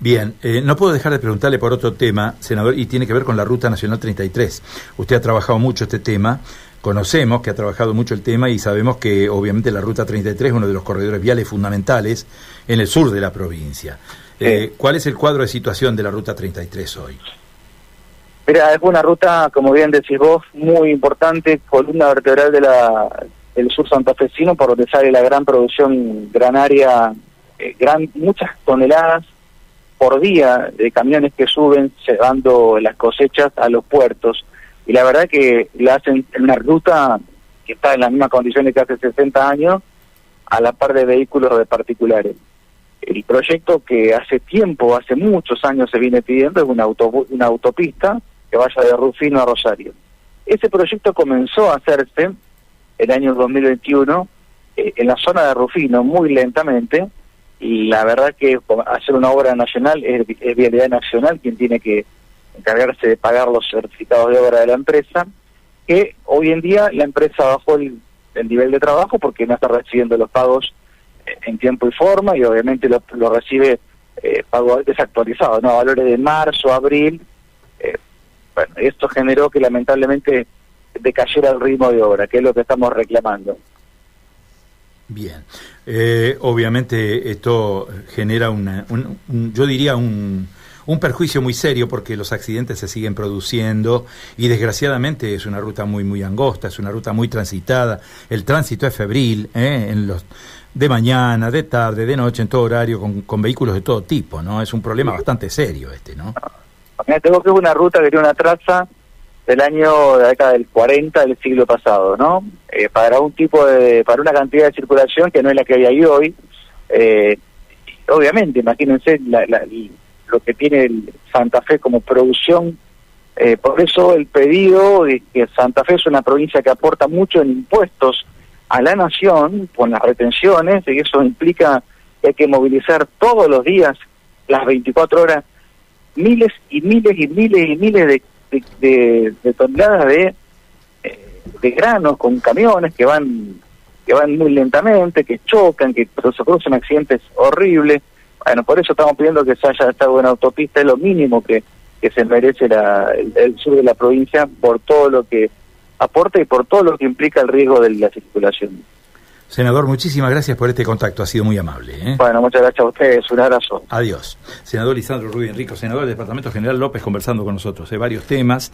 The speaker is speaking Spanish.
Bien, eh, no puedo dejar de preguntarle por otro tema, senador, y tiene que ver con la Ruta Nacional 33. Usted ha trabajado mucho este tema, conocemos que ha trabajado mucho el tema y sabemos que obviamente la Ruta 33 es uno de los corredores viales fundamentales en el sur de la provincia. Eh, ¿Cuál es el cuadro de situación de la Ruta 33 hoy? Mira, es una ruta, como bien decís vos, muy importante, columna vertebral de la, del sur santafesino, por donde sale la gran producción granaria, eh, gran, muchas toneladas por día de camiones que suben llevando las cosechas a los puertos. Y la verdad que la hacen en una ruta que está en las mismas condiciones que hace 60 años, a la par de vehículos de particulares. El proyecto que hace tiempo, hace muchos años se viene pidiendo es una, una autopista que vaya de Rufino a Rosario. Ese proyecto comenzó a hacerse el año 2021 eh, en la zona de Rufino muy lentamente la verdad que hacer una obra nacional es, Vialidad Nacional quien tiene que encargarse de pagar los certificados de obra de la empresa, que hoy en día la empresa bajó el, nivel de trabajo porque no está recibiendo los pagos eh, en tiempo y forma y obviamente lo, recibe eh, pago desactualizado, ¿no? Valores de marzo, abril. Eh, bueno, esto generó que lamentablemente decayera el ritmo de obra, que es lo que estamos reclamando. Bien, eh, obviamente esto genera una, yo diría un, un perjuicio muy serio porque los accidentes se siguen produciendo y desgraciadamente es una ruta muy muy angosta, es una ruta muy transitada, el tránsito es febril, ¿eh? en los de mañana, de tarde, de noche, en todo horario, con, con vehículos de todo tipo, ¿no? Es un problema bastante serio este, ¿no? Tengo que una ruta que tiene una traza del año de la década del 40 del siglo pasado, ¿no? Eh, para un tipo de, para una cantidad de circulación que no es la que hay ahí hoy. Eh, obviamente, imagínense lo que tiene el Santa Fe como producción. Eh, por eso el pedido de que Santa Fe es una provincia que aporta mucho en impuestos a la nación con las retenciones, y eso implica que hay que movilizar todos los días, las 24 horas, miles y miles y miles y miles de de, toneladas de, eh, de granos con camiones que van que van muy lentamente, que chocan, que se producen accidentes horribles. Bueno, por eso estamos pidiendo que se haya esta buena autopista, es lo mínimo que, que se merece la, el, sur de la provincia por todo lo que aporta y por todo lo que implica el riesgo de la circulación. Senador, muchísimas gracias por este contacto, ha sido muy amable. ¿eh? Bueno, muchas gracias a ustedes, un abrazo. Adiós. Senador Lisandro Rubio Enrico, senador del Departamento General López, conversando con nosotros de varios temas.